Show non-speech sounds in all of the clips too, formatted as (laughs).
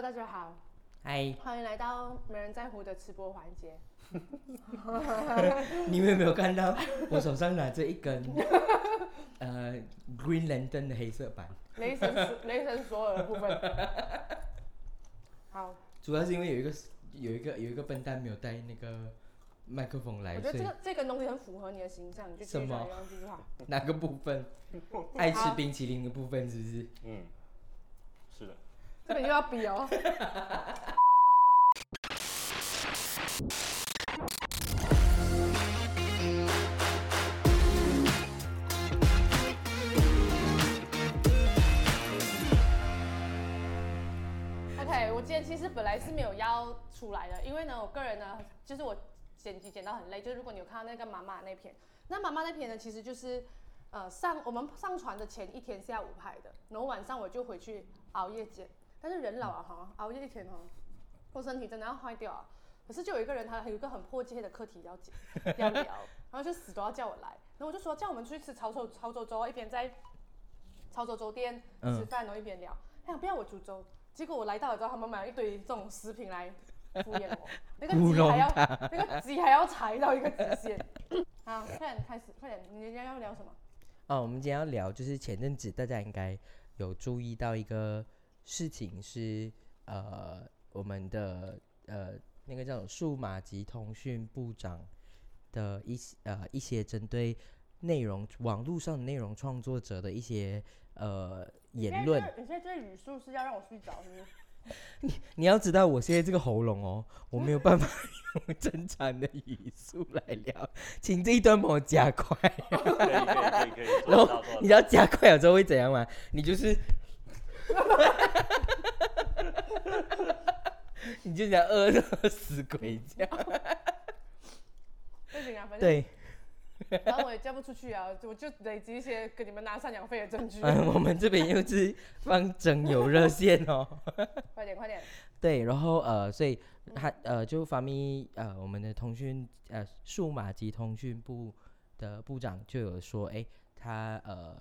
Hello，大家好，嗨，欢迎来到没人在乎的吃播环节。(laughs) 你们有没有看到我手上拿着一根 (laughs) 呃 Green Lantern 的黑色版？雷神索 (laughs) 雷神索尔的部分。好，主要是因为有一个有一个有一个笨蛋没有带那个麦克风来，我觉得所以这个这个东西很符合你的形象，你就继续什么讲用这句话。哪个部分？爱吃冰淇淋的部分是不是？嗯。这个又要比哦。OK，我今天其实本来是没有要出来的，因为呢，我个人呢，就是我剪辑剪到很累。就是如果你有看到那个妈妈那篇，那妈妈那篇呢，其实就是呃上我们上传的前一天下午拍的，然后晚上我就回去熬夜剪。但是人老了哈，熬夜一天哈，我身体真的要坏掉啊。可是就有一个人，他有一个很迫切的课题要解 (laughs) 要聊，然后就死都要叫我来，然后我就说叫我们出去吃潮州潮州粥，一边在潮州粥店吃饭，然后一边聊。他想不要我煮粥，结果我来到了之后，他们买了一堆这种食品来敷衍我，(laughs) 那个鸡还要那个鸡还要踩到一个极限。(laughs) 好，快点开始，快点，你今天要聊什么？哦，我们今天要聊就是前阵子大家应该有注意到一个事情是呃我们的呃那个叫数码及通讯部长的一些呃一些针对内容网络上的内容创作者的一些呃言论。你现在这语速是要让我睡着，是不是？(laughs) 你要知道，我现在这个喉咙哦，我没有办法 (laughs) 用正常的语速来聊，请这一段帮我加快。可以可以可以可以，然后你知道加快了之后会怎样吗？你就是，(laughs) (laughs) 你就想饿的死鬼这样。不行啊，反正对，然后我也嫁不出去啊，(laughs) 我就累积一些给你们拿赡养费的证据。嗯，(laughs) 我们这边又是放征友热线哦。快点快点，对，然后呃，所以他呃就发咪呃我们的通讯呃数码及通讯部的部长就有说，哎，他呃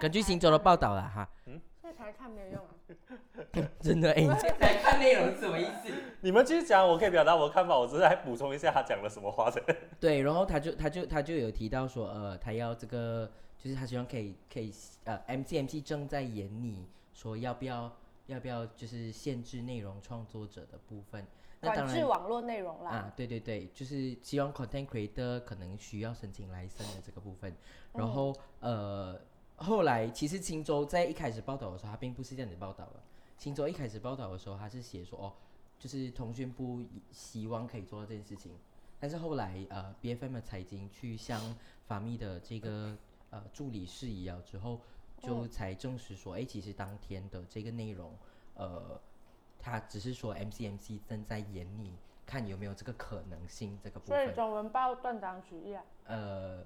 根据新洲的报道了哈，现在才看没有用啊。(laughs) 真的哎，你现在看内容是什么意思？(laughs) 你们继续讲，我可以表达我的看法，我只是来补充一下他讲了什么话的。(laughs) 对，然后他就他就他就有提到说，呃，他要这个，就是他希望可以可以，呃，MCMC 正在演你说要不要要不要就是限制内容创作者的部分。那当然管制网络内容啦。啊，对对对，就是希望 content creator 可能需要申请 license 的这个部分。然嗯后呃，后来其实青州在一开始报道的时候，他并不是这样子报道的。青州一开始报道的时候，他是写说哦，就是通讯部希望可以做到这件事情。但是后来呃，BFM 的财经去向法密的这个呃助理示意了之后，就嗯才证实说，哎、其实当天的这个内容，呃，他只是说 MCMC 正在演你，看有没有这个可能性这个部分。所以中文报断章取义啊。呃，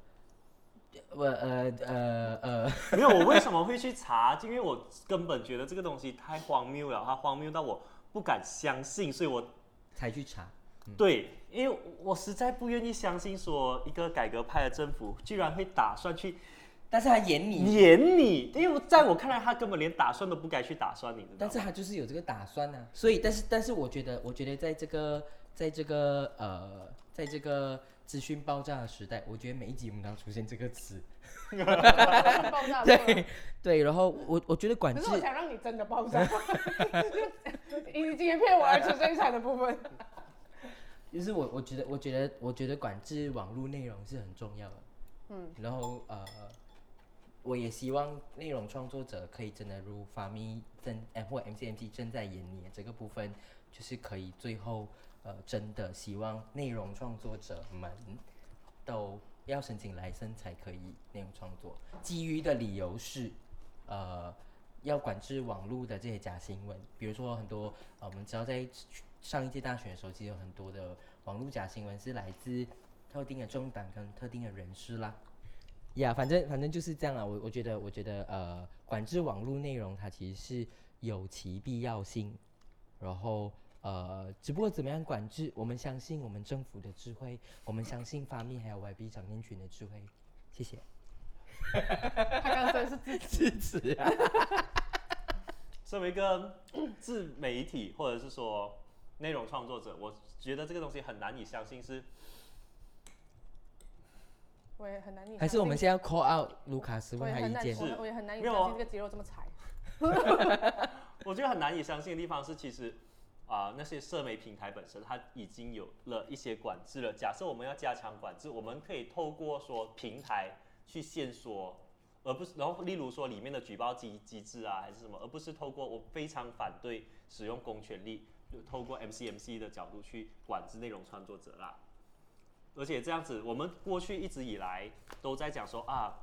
我呃呃呃，(laughs) 没有，我为什么会去查？因为我根本觉得这个东西太荒谬了，它荒谬到我不敢相信，所以我才去查。对，因为我实在不愿意相信说一个改革派的政府居然会打算去但是他演你演你，因为在我看来，他根本连打算都不该去打算，你知道吗？但是他就是有这个打算呢、所以，但是但是我觉得，我觉得在这个在这个呃，在这个资讯爆炸的时代，我觉得每一集我们都要出现这个词。爆炸 (laughs) 对。对对，然后我我觉得管制我想让你真的爆炸，以今天骗我而出生产的部分。就是我我觉得我觉得我觉得管制网络内容是很重要的。嗯，然后呃，我也希望内容创作者可以真的如法咪正呃或 MCMC 正在演你的这个部分，就是可以最后呃真的希望内容创作者们都要申请来生才可以内容创作。基于的理由是，呃，要管制网络的这些假新闻，比如说很多呃我们知道在上一届大选的时候，其实有很多的网络假新闻是来自特定的政党跟特定的人士啦。呀、反正反正就是这样啊。我我觉得我觉得呃，管制网络内容它其实是有其必要性，然后呃，只不过怎么样管制，我们相信我们政府的智慧，我们相信发密还有 YB 长年群的智慧。谢谢。他刚刚真的是自己。支持啊！(laughs) 身为一个自媒体或者是说内容创作者，我觉得这个东西很难以相信是我也很难以还是我们相现在 call out 卢卡斯问他意见？也很难我是我也很难以相信这个肌肉这么柴。(laughs) 我觉得很难以相信的地方是，其实啊、那些社媒平台本身它已经有了一些管制了。假设我们要加强管制，我们可以透过说平台去限缩，而不是然后例如说里面的举报机机制啊，还是什么，而不是透过我非常反对使用公权力，就透过 MCMC 的角度去管制内容创作者啦。而且这样子，我们过去一直以来都在讲说啊，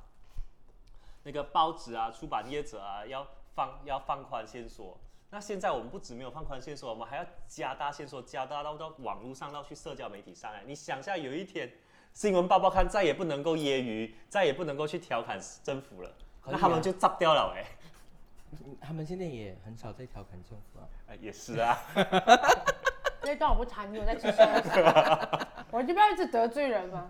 那个报纸啊、出版业者啊，要放要放宽线索。那现在我们不止没有放宽线索，我们还要加大线索，加大到到网络上，到去社交媒体上。哎，你想一下，有一天新闻报报刊再也不能够揶揄，再也不能够去调侃政府了，那他们就炸掉了哎、他们现在也很少在调侃政府啊。哎也是啊，那段我不参与，我在吃香肠。(laughs) 我就不要一直得罪人嘛。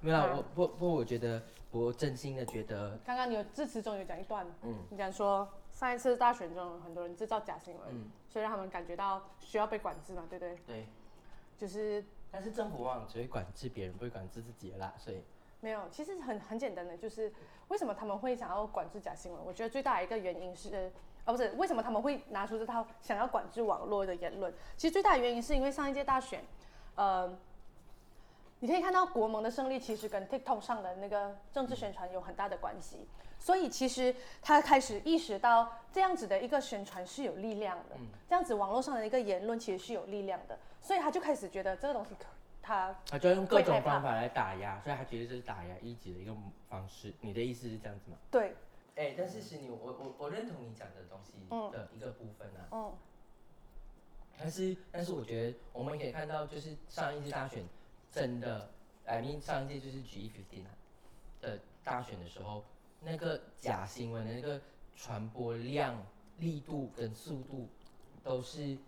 没有啦，嗯我不不，我觉得我真心的觉得，刚刚你有致辞中有讲一段，嗯你讲说上一次大选中很多人制造假新闻，嗯，所以让他们感觉到需要被管制嘛，对不对？对。就是但是政府往往只会管制别人，不会管制自己的啦，所以没有，其实很很简单的，就是为什么他们会想要管制假新闻？我觉得最大的一个原因是，啊不是，为什么他们会拿出这套想要管制网络的言论？其实最大的原因是因为上一届大选，呃，你可以看到国盟的胜利其实跟 TikTok 上的那个政治宣传有很大的关系，所以其实他开始意识到这样子的一个宣传是有力量的，这样子网络上的一个言论其实是有力量的，所以他就开始觉得这个东西可他他就要用各种方法来打压，所以他觉得这是打压一级的一个方式。你的意思是这样子吗？对，哎、但是是你，我我我认同你讲的东西嗯的一个部分啊，嗯。但是但是我觉得我们可以看到，就是上一次大选真的，I mean 上一届就是 G 1 5啊的大选的时候，那个假新闻的那个传播量、力度跟速度都是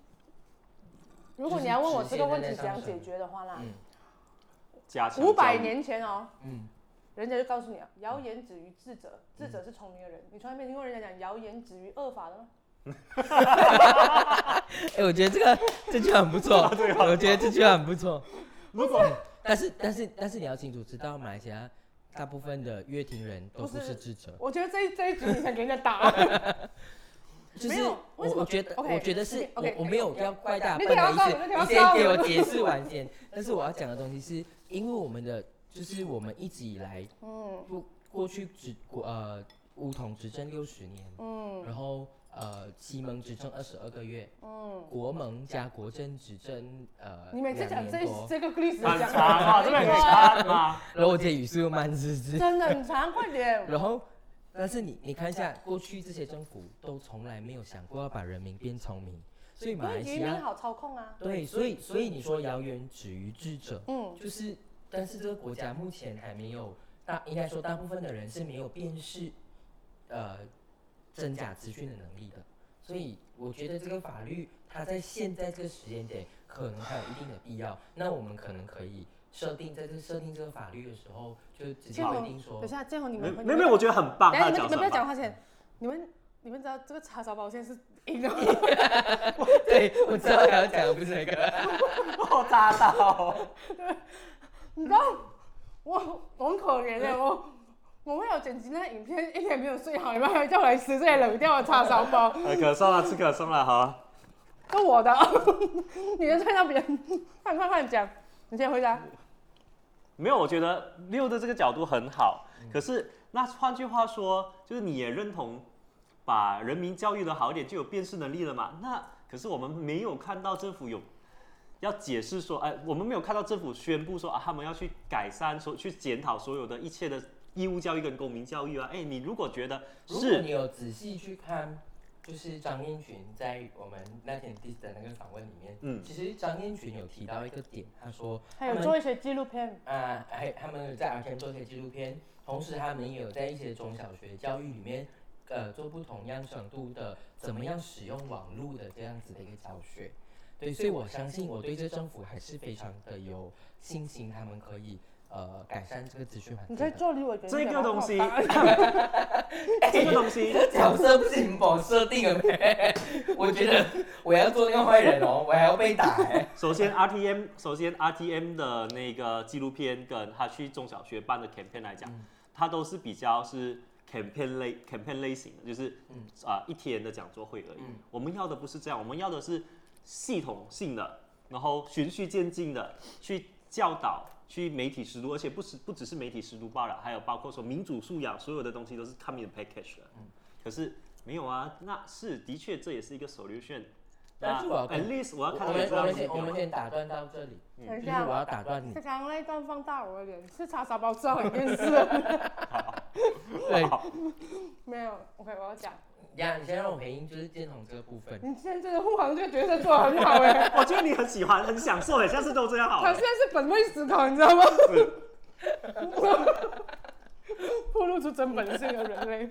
如果你要问我这个问题怎样解决的话啦，五百年前哦，嗯人家就告诉你啊，谣言止于智者，智者是聪明的人。你从来没听过人家讲谣言止于恶法的吗？(laughs) 哎、我觉得这个 (laughs) 这句话很不错，我觉得这句话很不错。如果但是但是但是你要清楚知道，马来西亚大部分的乐听人都不不是是智者，我觉得这一这一局你想给人家打，(laughs) 就是我我觉得我觉得是我我没有要怪大家的意思，你先给我解释完先。但是我要讲的东西是，因为我们的就是我们一直以来嗯。过过去执国呃乌统执政六十年，嗯。然后呃西蒙执政二十二个月，嗯，国盟加国政执政呃你每次讲这两年多，这个历史很讲长啊，这边可以看吗？然后我这语速又慢，滋滋？真的很长，快点。(laughs) 然后，但是你你看一下，过去这些政府都从来没有想过要把人民变聪明，所以因马来为西亚好操控啊。对，所以所以你说谣言止于智者，嗯，就是，但是这个国家目前还没有大，应该说大部分的人是没有辨识，呃，真假资讯的能力的，所以我觉得这个法律它在现在这个时间点可能还有一定的必要，那我们可能可以设定在这设定这个法律的时候，就直接建宏规定说等一，下，建宏你没们没有没有，我觉得很棒。等下你们你们不要讲讲话先，你们你们知道这个叉烧包现在是赢了，对，我知道他要讲的不是那个，(laughs) 我扎到。你知道我我很可怜的，我我为了剪辑那个影片，(laughs) 一天没有睡好，你们还叫我来吃这些冷掉的叉烧包，呃可颂了，吃可颂了，好。是我的，(laughs) 你能看到别人，快快快讲，你先回答。没有，我觉得六的这个角度很好。嗯可是那换句话说，就是你也认同把人民教育的好一点，就有辨识能力了嘛？那可是我们没有看到政府有要解释说，哎，我们没有看到政府宣布说啊，他们要去改善、说去检讨所有的一切的义务教育跟公民教育啊。哎，你如果觉得如果是你有仔细去看，就是张燕群在我们那天 dis 的那个访问里面，嗯其实张燕群有提到一个点，他说他有做一些纪录片，啊，还他们有在 R T 做一些纪录片，同时他们也有在一些中小学教育里面，呃，做不同样程度的怎么样使用网络的这样子的一个教学。对，所以我相信我对这政府还是非常的有信心，他们可以呃改善这个资讯环你境的。可以做离我这个东西这个东西，角色不行我设定的咩？我觉得我要做那个坏人哦，我还要被打哎。(laughs) 首先 RTM，首先 RTM 的那个纪录片跟他去中小学办的 campaign 来讲，它都是比较是 campaign 类 campaign 类型的，就是啊、一天的讲座会而已。我们要的不是这样，我们要的是系统性的，然后循序渐进的去教导。去媒体识读，而且不是不只是媒体识读罢了，还有包括说民主素养，所有的东西都是 come in package 的。可是没有啊，那是的确这也是一个 solution。但是我要跟 at least 我要看我们先我们先打断到这里，等一下就是我要打断你是。刚刚那一段放大我的脸，是叉烧包知道很电视。对，没有，OK，我要讲，呀，你先让我回应就是建宏这个部分。你现在真的护航这个角色做的很好哎，(laughs) 我觉得你很喜欢，很享受哎，下次都这样好了他现。在是本位思考，你知道吗？(laughs) 暴露出真本性的人类。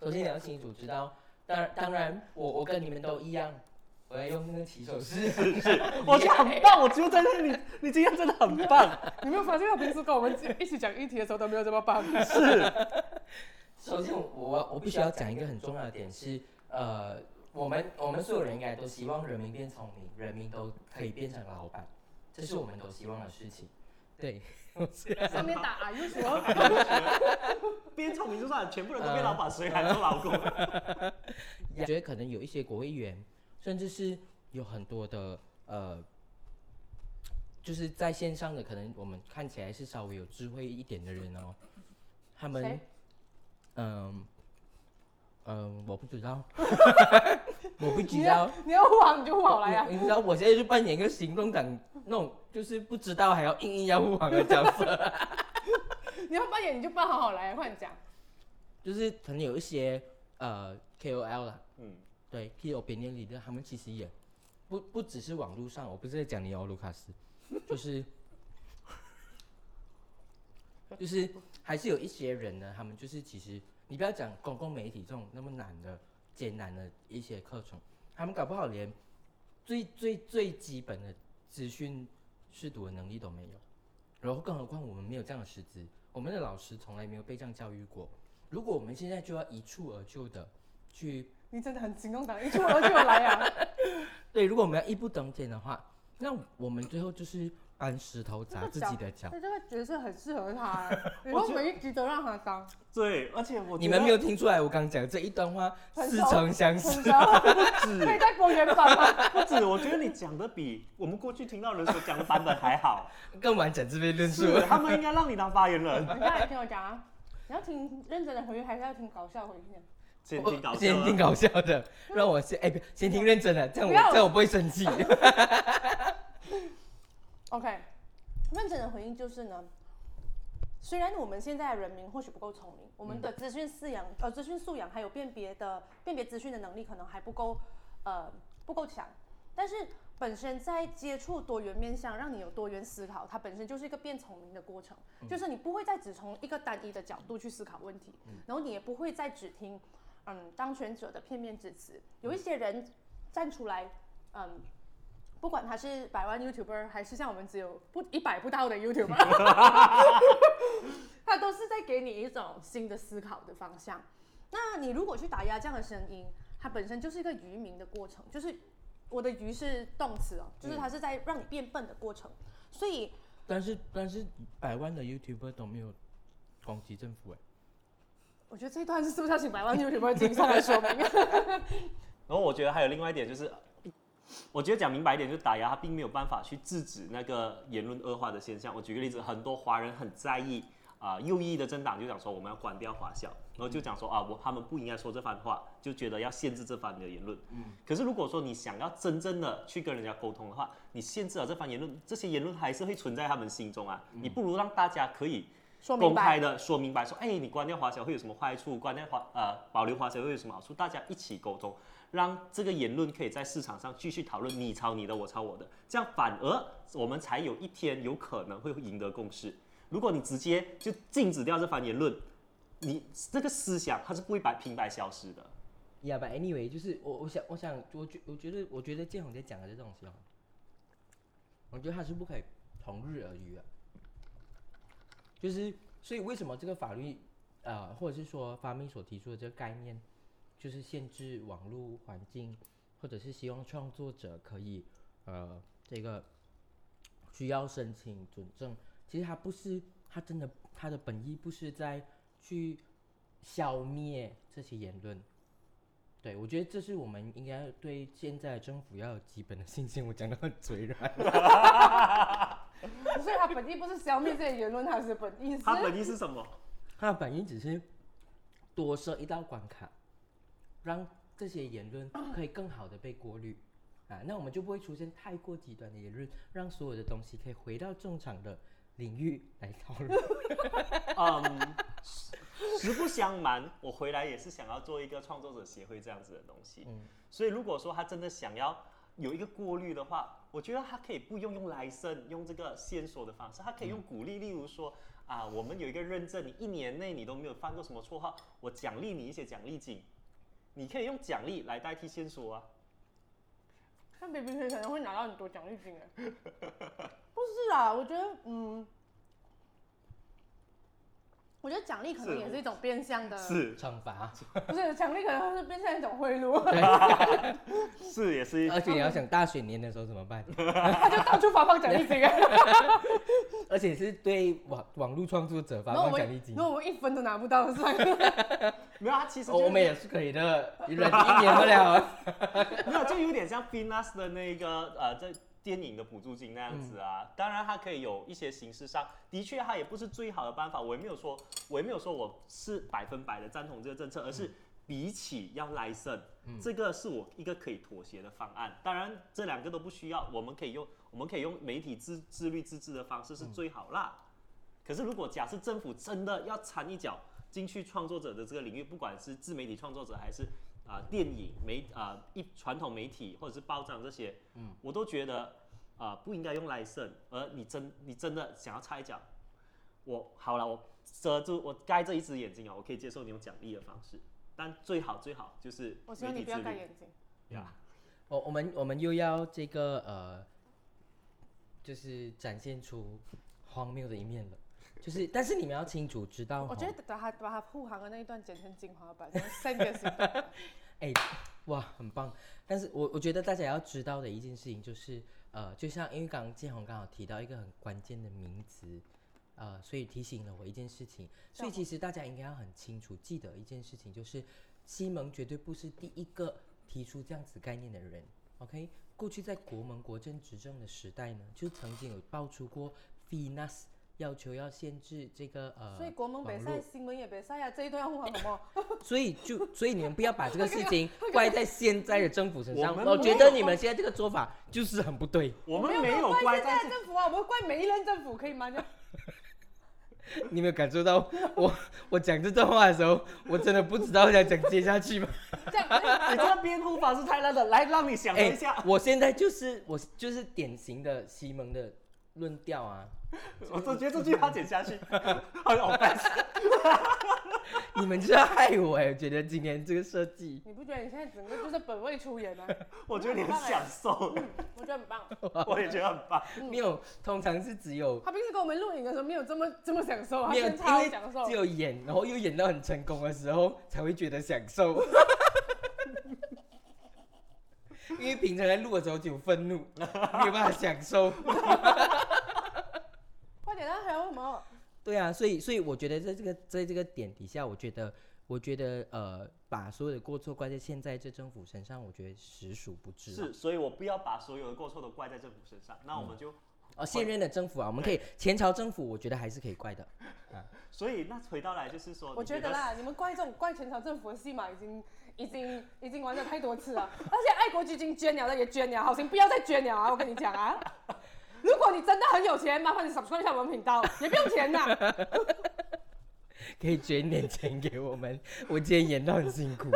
首先你要清楚知道，当然当然我我跟你们都一样，我要用那个起手式。(laughs) 我觉得很棒，我觉得真的你你今天真的很棒。你没有发现他平时跟我们一起讲议题的时候都没有这么棒？首先我我我必须要讲一个很重要的点是，呃，我们我们所有人应该都希望人民变聪明，人民都可以变成老板，这是我们都希望的事情。对，上面打啊，又说变聪明就算了，全部人都变老板，谁还做老公？(laughs) 我觉得可能有一些国会议员，甚至是有很多的呃，就是在线上的，可能我们看起来是稍微有智慧一点的人哦，他们谁，嗯嗯，我不知道，我不知道。你要护航你就护好来呀。你你知道我现在就扮演一个行动党那种，就是不知道还要硬硬要护航的角色，(laughs) 你要扮演你就扮好好来，快点讲。就是可能有一些呃 KOL 啦，嗯，对 Key Opinion Leader，他们其实也不不只是网络上，我不是在讲你哦，卢卡斯，就是 (laughs) 就是还是有一些人呢，他们就是其实你不要讲公共媒体这种那么难的艰难的一些课程，他们搞不好连最最最基本的资讯识读的能力都没有，然后更何况我们没有这样的师资，我们的老师从来没有被这样教育过。如果我们现在就要一蹴而就的去你真的很行动党，一蹴而就来啊！(laughs) 对，如果我们要一步登天的话，那我们最后就是搬石头砸自己的脚。对，这个角色很适合他欸，(laughs) 以后每一集都让他当。对，而且我你们没有听出来我刚讲这一段话似曾相识 (laughs) 不止，可以再播原版吗？(laughs) 不止，我觉得你讲的比我们过去听到人所讲的版本还好。更完整这边论述。是，他们应该让你当发言人。你刚才听我讲啊，你要听认真的回应，还是要听搞笑回应？先听搞笑先听的，搞笑的，让我先哎，不先听认真的，这样我这样我不会生气。OK，认真的回应就是呢，虽然我们现在的人民或许不够聪明，我们的资讯素养呃资讯素养还有辨别的辨别资讯的能力可能还不够呃不够强，但是本身在接触多元面向，让你有多元思考，它本身就是一个变聪明的过程，就是你不会再只从一个单一的角度去思考问题，然后你也不会再只听嗯当权者的片面之词，有一些人站出来嗯。不管他是百万 YouTuber，还是像我们只有不一百不到的 YouTuber，(laughs) 他都是在给你一种新的思考的方向。那你如果去打压这样的声音，它本身就是一个愚民的过程，就是我的愚是动词哦，就是它是在让你变笨的过程。所以但是但是百万的 YouTuber 都没有攻击政府哎。我觉得这一段是是不是要请百万 YouTuber 经上来说明？(laughs) 然后我觉得还有另外一点就是，我觉得讲明白一点，就是打压他并没有办法去制止那个言论恶化的现象。我举个例子，很多华人很在意啊、右翼的政党就讲说我们要关掉华校，然后就讲说啊，我他们不应该说这番话，就觉得要限制这番的言论。嗯。可是如果说你想要真正的去跟人家沟通的话，你限制了这番言论，这些言论还是会存在他们心中啊。你不如让大家可以说明白。公开的说明白，说，哎，你关掉华小会有什么坏处？关掉华呃保留华小会有什么好处？大家一起沟通，让这个言论可以在市场上继续讨论，你抄你的，我抄我的，这样反而我们才有一天有可能会赢得共识。如果你直接就禁止掉这番言论，你这个思想它是不会白平白消失的。yeah,，but anyway，就是我我想我想我觉我觉得我觉得建宏在讲的这东西哦，我觉得他是不可以同日而语啊。就是所以为什么这个法律呃，或者是说发明所提出的这个概念，就是限制网络环境，或者是希望创作者可以呃这个需要申请准证，其实他不是，他真的他的本意不是在去消灭这些言论。对，我觉得这是我们应该对现在的政府要有基本的信心。我讲的很嘴软，(laughs) 所以他本意不是消灭这些言论，他是本意是它本意是什么？他的本意只是多设一道关卡，让这些言论可以更好的被过滤啊，那我们就不会出现太过极端的言论，让所有的东西可以回到正常的领域来讨论。(laughs) 嗯，实实不相瞒，我回来也是想要做一个创作者协会这样子的东西。嗯所以如果说他真的想要有一个过滤的话，我觉得他可以不用用来生，用这个线索的方式，他可以用鼓励，例如说啊，我们有一个认证，你一年内你都没有犯过什么错号，我奖励你一些奖励金，你可以用奖励来代替线索啊。那 B B K 可能会拿到很多奖励金哎。不是啊，我觉得嗯，我觉得奖励可能也是一种变相的，是惩罚，(laughs) 不是奖励可能是变相一种贿赂，(laughs) 是，也是而且你要想大选年的时候怎么办？(laughs) 他就到处发放奖励金啊。而且是对网网络创作者发放奖励金如。果我们一分都拿不到，算了。没有，他其实我们也是可以的，忍一年不了啊。没有，就有点像 Finas 的那个呃，在电影的补助金那样子啊。当然，它可以有一些形式上，的确它也不是最好的办法。我也没有说，我也没有说我是百分百的赞同这个政策，而是比起要 license，、这个是我一个可以妥协的方案。当然，这两个都不需要，我们可以用我们可以用媒体自自律自治的方式是最好啦。可是，如果假设政府真的要掺一脚进去创作者的这个领域，不管是自媒体创作者还是啊、电影媒啊、一传统媒体或者是报章这些，嗯，我都觉得啊、不应该用 license，，而你真你真的想要插一脚，我好了，我遮住我盖这一只眼睛啊，我可以接受你用奖励的方式，但最好最好就是我希望你不要盖眼睛。呀。我我们我们又要这个呃，就是展现出荒谬的一面了。就是，但是你们要清楚知道吼，我觉得把他把他护航的那一段剪成精华版，三个行动。哎、哇，很棒！但是我我觉得大家要知道的一件事情就是，呃，就像因为刚刚建宏刚好提到一个很关键的名词，呃，所以提醒了我一件事情。所以其实大家应该要很清楚记得一件事情，就是西蒙绝对不是第一个提出这样子概念的人。OK，过去在国盟国政执政的时代呢，就曾经有爆出过 Finas 要求要限制这个呃，所以国盟比网络赛，新闻也北塞呀，这一段要护航什么？(laughs) 所以就所以你们不要把这个事情 (laughs) 怪在现在的政府身上。我觉得你们现在这个做法就是很不对。我们没没有怪现在政府啊，我们怪每一任政府，可以吗？(laughs) 你有没有感受到我我讲这段话的时候，我真的不知道要讲接下去吗？这样，你这个辩护法是太烂了，来让你想一下。哎我现在就是我就是典型的西蒙的论调啊。(laughs) 我总觉得这句话剪下去很 offensive。(laughs) (laughs) 你们就要害我哎！我觉得今天这个设计，你不觉得你现在整个就是本位出演吗？我觉得你很享受，我觉得很棒。我也觉得很棒。没有，通常是只有他平时跟我们录影的时候没有这么这么享受，他没有，现在因为超享受只。有演，然后又演到很成功的时候，才会觉得享受。因为平常在录的时候就有愤怒，没有办法享受。快点啊，还有什么？对啊，所以所以我觉得在这个在这个点底下，我觉得我觉得呃，把所有的过错怪在现在这政府身上，我觉得实属不智啊。是，所以我不要把所有的过错都怪在政府身上，那我们就，哦，现任的政府啊，我们可以前朝政府，我觉得还是可以怪的。(laughs) 所以那回到来就是说，我你觉觉得啦，你们怪这种怪前朝政府的戏码已经已经已经玩了太多次了，而且爱国基金捐了的也捐了，好心不要再捐了啊！我跟你讲啊，如果你真的很有钱，麻烦你 subscribe 一下我们频道，也不用钱呐。(laughs) 可以捐一点钱给我们，我今天演到很辛苦，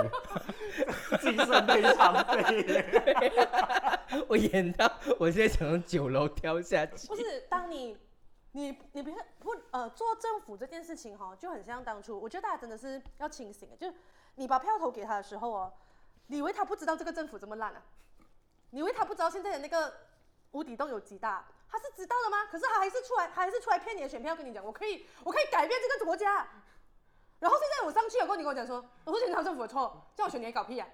精神非常费。(laughs) 我演到我现在想从九楼跳下去不。是，当你你你不是不呃做政府这件事情哈，就很像当初，我觉得大家真的是要清醒的，就是你把票投给他的时候哦，你以为他不知道这个政府这么烂啊？你以为他不知道现在的那个无底洞有几大？他是知道的吗？可是他还是出来，还是出来骗你的选票，跟你讲，我可以，我可以改变这个国家。然后现在我上去了，过后你跟我讲说，我说检察政府的错，叫我选你还搞屁呀、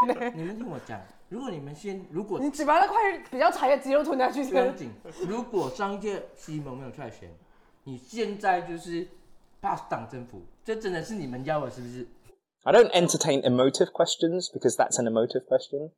(laughs) 你们听我讲，如果你们先，如果你嘴巴那块比较柴的肌肉吞下去是不要紧，如果上一届西蒙没有出来选，你现在就是 pass 党政府，这真的是你们要的，是不是？I don't entertain emotive questions because that's an emotive question.